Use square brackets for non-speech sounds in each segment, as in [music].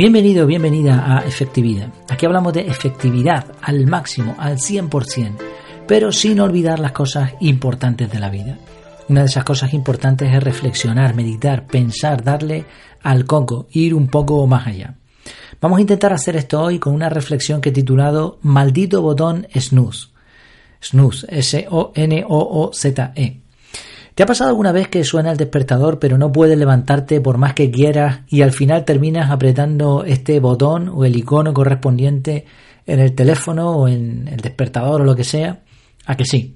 Bienvenido, bienvenida a Efectividad. Aquí hablamos de efectividad al máximo, al 100%, pero sin olvidar las cosas importantes de la vida. Una de esas cosas importantes es reflexionar, meditar, pensar, darle al coco, ir un poco más allá. Vamos a intentar hacer esto hoy con una reflexión que he titulado Maldito botón snooze. Snooze, S-O-N-O-O-Z-E. ¿Te ha pasado alguna vez que suena el despertador pero no puedes levantarte por más que quieras y al final terminas apretando este botón o el icono correspondiente en el teléfono o en el despertador o lo que sea? ¿A que sí?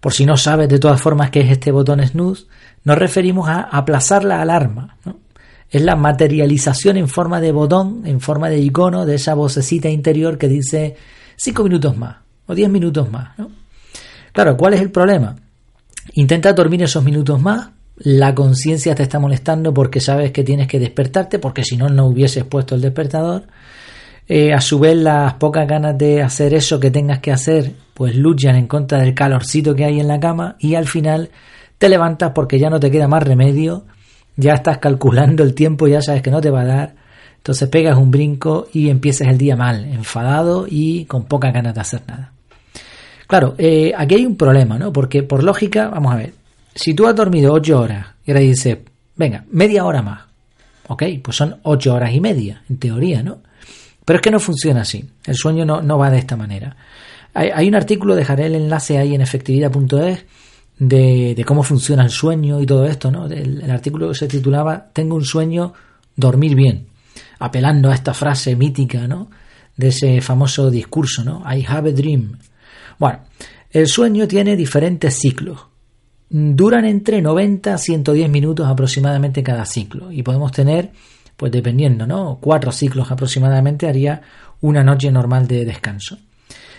Por si no sabes de todas formas qué es este botón snooze, nos referimos a aplazar la alarma. Es la materialización en forma de botón, en forma de icono de esa vocecita interior que dice 5 minutos más o 10 minutos más. Claro, ¿cuál es el problema? Intenta dormir esos minutos más, la conciencia te está molestando porque sabes que tienes que despertarte, porque si no, no hubieses puesto el despertador. Eh, a su vez, las pocas ganas de hacer eso que tengas que hacer, pues luchan en contra del calorcito que hay en la cama y al final te levantas porque ya no te queda más remedio, ya estás calculando el tiempo, ya sabes que no te va a dar, entonces pegas un brinco y empiezas el día mal, enfadado y con pocas ganas de hacer nada. Claro, eh, aquí hay un problema, ¿no? Porque por lógica, vamos a ver, si tú has dormido ocho horas y ahora dices, venga, media hora más, ok, pues son ocho horas y media, en teoría, ¿no? Pero es que no funciona así, el sueño no, no va de esta manera. Hay, un artículo, dejaré el enlace ahí en efectividad.es, de, de, cómo funciona el sueño y todo esto, ¿no? El, el artículo se titulaba Tengo un sueño, dormir bien, apelando a esta frase mítica, ¿no? De ese famoso discurso, ¿no? I have a dream, bueno, el sueño tiene diferentes ciclos. Duran entre 90 a 110 minutos aproximadamente cada ciclo. Y podemos tener, pues dependiendo, ¿no? Cuatro ciclos aproximadamente haría una noche normal de descanso.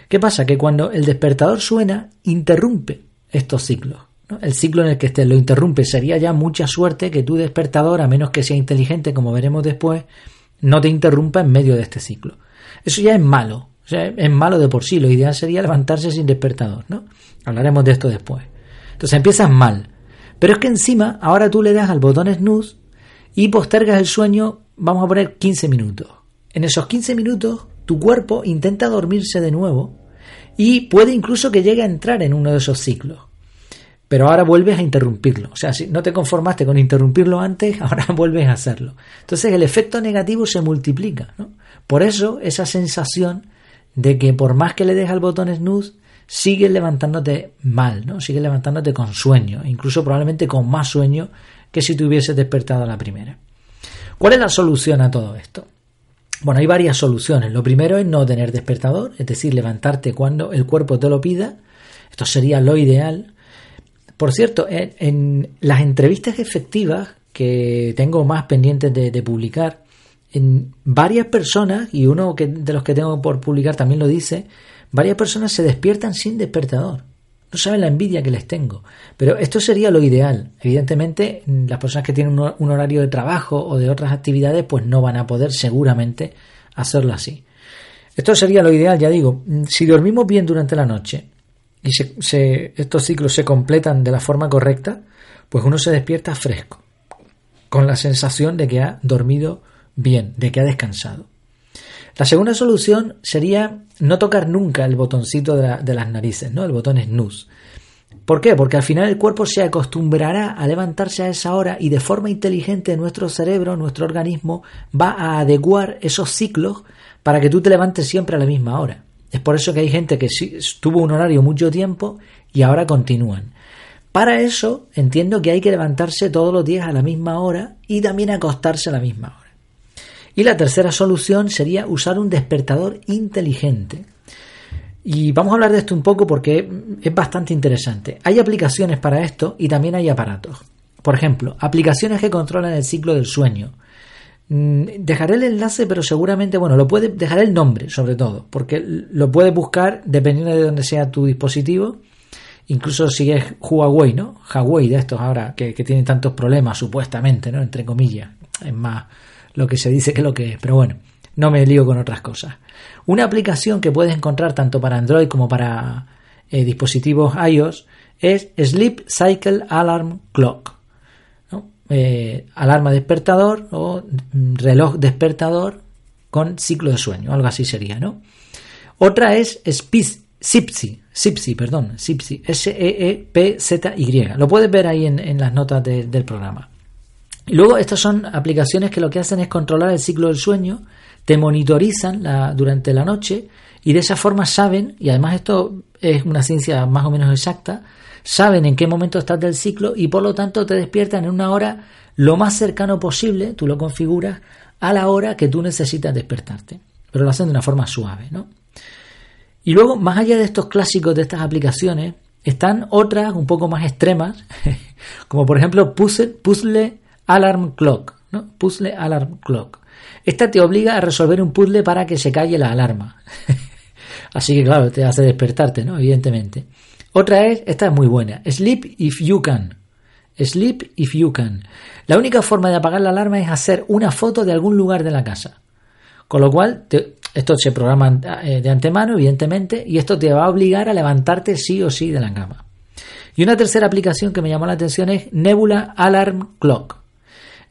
¿Qué pasa? Que cuando el despertador suena, interrumpe estos ciclos. El ciclo en el que estés lo interrumpe. Sería ya mucha suerte que tu despertador, a menos que sea inteligente, como veremos después, no te interrumpa en medio de este ciclo. Eso ya es malo, es malo de por sí. Lo ideal sería levantarse sin despertador, ¿no? Hablaremos de esto después. Entonces empiezas mal. Pero es que encima, ahora tú le das al botón snooze y postergas el sueño, vamos a poner 15 minutos. En esos 15 minutos, tu cuerpo intenta dormirse de nuevo y puede incluso que llegue a entrar en uno de esos ciclos. Pero ahora vuelves a interrumpirlo. O sea, si no te conformaste con interrumpirlo antes, [laughs] ahora vuelves a hacerlo. Entonces el efecto negativo se multiplica. ¿no? Por eso esa sensación de que por más que le dejas el botón snooze, sigues levantándote mal, ¿no? Sigues levantándote con sueño, incluso probablemente con más sueño que si te hubieses despertado a la primera. ¿Cuál es la solución a todo esto? Bueno, hay varias soluciones. Lo primero es no tener despertador, es decir, levantarte cuando el cuerpo te lo pida. Esto sería lo ideal. Por cierto, en, las entrevistas efectivas que tengo más pendientes de publicar, en varias personas, y uno de los que tengo por publicar también lo dice, varias personas se despiertan sin despertador. No saben la envidia que les tengo. Pero esto sería lo ideal. Evidentemente, las personas que tienen un horario de trabajo o de otras actividades, pues no van a poder seguramente hacerlo así. Esto sería lo ideal, ya digo. Si dormimos bien durante la noche y se, estos ciclos se completan de la forma correcta, pues uno se despierta fresco, con la sensación de que ha dormido bien, de que ha descansado. La segunda solución sería no tocar nunca el botoncito de, las narices, ¿no? El botón snooze. ¿Por qué? Porque al final el cuerpo se acostumbrará a levantarse a esa hora y de forma inteligente nuestro cerebro, nuestro organismo, va a adecuar esos ciclos para que tú te levantes siempre a la misma hora. Es por eso que hay gente que tuvo un horario mucho tiempo y ahora continúan. Para eso entiendo que hay que levantarse todos los días a la misma hora y también acostarse a la misma hora. Y la tercera solución sería usar un despertador inteligente. Y vamos a hablar de esto un poco porque es bastante interesante. Hay aplicaciones para esto y también hay aparatos. Por ejemplo, aplicaciones que controlan el ciclo del sueño. Mm, dejaré el enlace, pero seguramente, bueno, lo puede, dejaré el nombre sobre todo, porque lo puedes buscar dependiendo de dónde sea tu dispositivo. Incluso si es Huawei, ¿no? Huawei de estos ahora que, que tantos problemas, supuestamente, ¿no? Entre comillas. Es más, lo que se dice que es lo que es, pero bueno, no me lío con otras cosas. Una aplicación que puedes encontrar tanto para Android como para eh, dispositivos iOS es Sleep Cycle Alarm Clock. eh, alarma despertador o mm, reloj despertador con ciclo de sueño, algo así sería, ¿no? Otra es SIPSI, perdón, S-E-E-P-Z-Y. Lo puedes ver ahí en, las notas del programa. Luego estas son aplicaciones que lo que hacen es controlar el ciclo del sueño, te monitorizan durante la noche y de esa forma saben, y además esto es una ciencia más o menos exacta, saben en qué momento estás del ciclo y por lo tanto te despiertan en una hora lo más cercano posible, tú lo configuras, a la hora que tú necesitas despertarte. Pero lo hacen de una forma suave, ¿no? Y luego, más allá de estos clásicos de estas aplicaciones, están otras un poco más extremas, [laughs] como por ejemplo puzzle Alarm Clock, ¿no? Puzzle Alarm Clock. Esta te obliga a resolver un puzzle para que se calle la alarma. [laughs] Así que claro, te hace despertarte, ¿no? Evidentemente. Otra es, esta es muy buena, Sleep if you can. Sleep if you can. La única forma de apagar la alarma es hacer una foto de algún lugar de la casa. Con lo cual, esto se programa eh, de antemano, evidentemente, y esto te va a obligar a levantarte sí o sí de la cama. Y una tercera aplicación que me llamó la atención es Nebula Alarm Clock.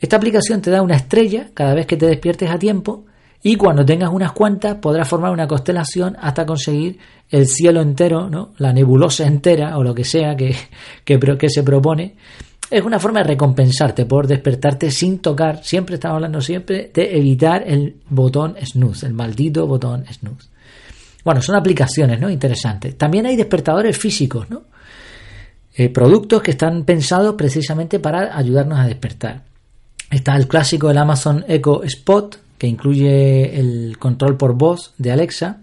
Esta aplicación te da una estrella cada vez que te despiertes a tiempo y cuando tengas unas cuantas podrás formar una constelación hasta conseguir el cielo entero, ¿no? la nebulosa entera o lo que sea que, que, se propone. Es una forma de recompensarte por despertarte sin tocar, siempre estamos hablando siempre de evitar el botón snooze, el maldito botón snooze. Bueno, son aplicaciones ¿no? interesantes. También hay despertadores físicos, ¿no? Eh, productos que están pensados precisamente para ayudarnos a despertar. Está el clásico del Amazon Echo Spot, que incluye el control por voz de Alexa.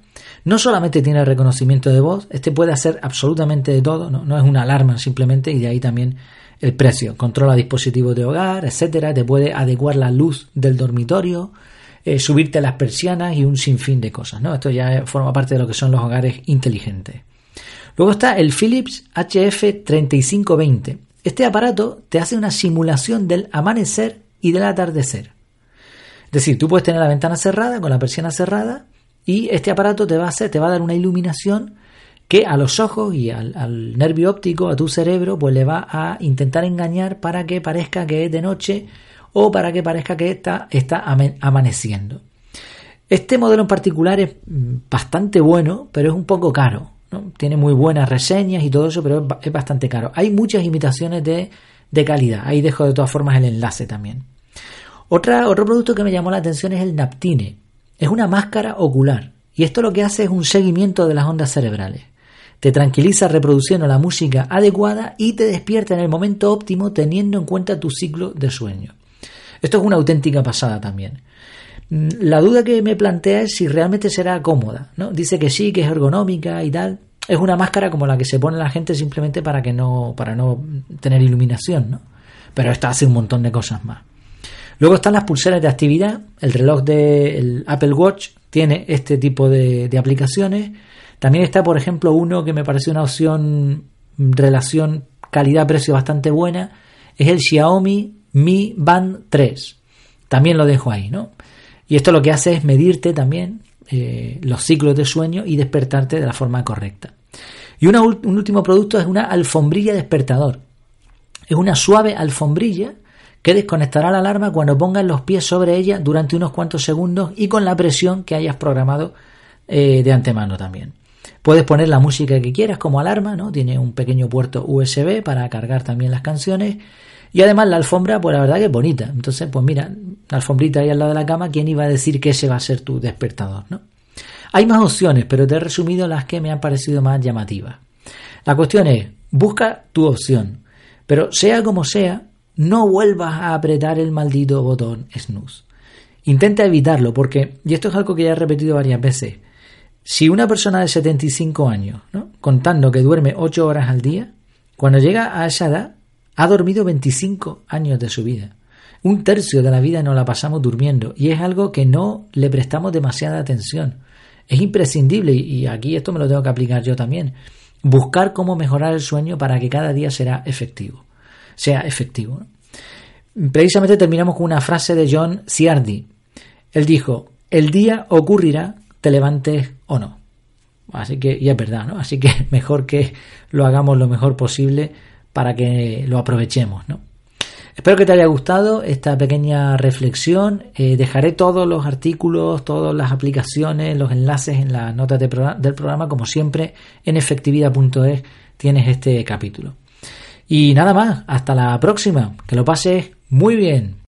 No solamente tiene reconocimiento de voz, este puede hacer absolutamente de todo, no, es una alarma simplemente, y de ahí también el precio. Controla dispositivos de hogar, etcétera, te puede adecuar la luz del dormitorio, eh, subirte las persianas y un sinfín de cosas. ¿no? Esto ya forma parte de lo que son los hogares inteligentes. Luego está el Philips HF3520. Este aparato te hace una simulación del amanecer y del atardecer. Es decir, tú puedes tener la ventana cerrada, con la persiana cerrada, y este aparato te va a hacer, te va a dar una iluminación que a los ojos y al, nervio óptico, a tu cerebro, pues le va a intentar engañar para que parezca que es de noche o para que parezca que está, está amaneciendo. Este modelo en particular es bastante bueno, pero es un poco caro. Tiene muy buenas reseñas y todo eso, pero es, bastante caro. Hay muchas imitaciones de, de calidad. Ahí dejo de todas formas el enlace también. Otra, otro producto que me llamó la atención es el Naptine. Es una máscara ocular y esto lo que hace es un seguimiento de las ondas cerebrales. Te tranquiliza reproduciendo la música adecuada y te despierta en el momento óptimo teniendo en cuenta tu ciclo de sueño. Esto es una auténtica pasada también. Mm, la duda que me plantea es si realmente será cómoda. ¿no? Dice que sí, que es ergonómica y tal. Es una máscara como la que se pone la gente simplemente para que no, para no tener iluminación, ¿no? Pero esta hace un montón de cosas más. Luego están las pulseras de actividad. El reloj del Apple Watch tiene este tipo de, aplicaciones. También está, por ejemplo, uno que me parece una opción mm, relación calidad-precio bastante buena. Es el Xiaomi Mi Band 3. También lo dejo ahí, ¿no? Y esto lo que hace es medirte también eh, los ciclos de sueño y despertarte de la forma correcta. Y un último producto es una alfombrilla despertador. Es una suave alfombrilla que desconectará la alarma cuando pongas los pies sobre ella durante unos cuantos segundos y con la presión que hayas programado eh, de antemano también. Puedes poner la música que quieras como alarma, ¿no? Tiene un pequeño puerto USB para cargar también las canciones. Y además la alfombra, pues la verdad que es bonita. Entonces, pues mira, la alfombrita ahí al lado de la cama, ¿quién iba a decir que ese va a ser tu despertador, no? Hay más opciones, pero te he resumido las que me han parecido más llamativas. La cuestión es, busca tu opción. Pero sea como sea, no vuelvas a apretar el maldito botón snooze. Intenta evitarlo porque, y esto es algo que ya he repetido varias veces, si una persona de 75 años, contando que duerme 8 horas al día, cuando llega a esa edad, ha dormido 25 años de su vida. Un tercio de la vida no la pasamos durmiendo y es algo que no le prestamos demasiada atención. Es imprescindible, y aquí esto me lo tengo que aplicar yo también, buscar cómo mejorar el sueño para que cada día será efectivo sea efectivo. Precisamente terminamos con una frase de John Ciardi. Él dijo, el día ocurrirá, te levantes o no. Así que, y es verdad, ¿no? Así que [laughs] mejor que lo hagamos lo mejor posible para que lo aprovechemos, ¿no? Espero que te haya gustado esta pequeña reflexión. Eh, dejaré todos los artículos, todas las aplicaciones, los enlaces en las notas del programa, como siempre, en efectividad.es tienes este capítulo. Y nada más, hasta la próxima. Que lo pases muy bien.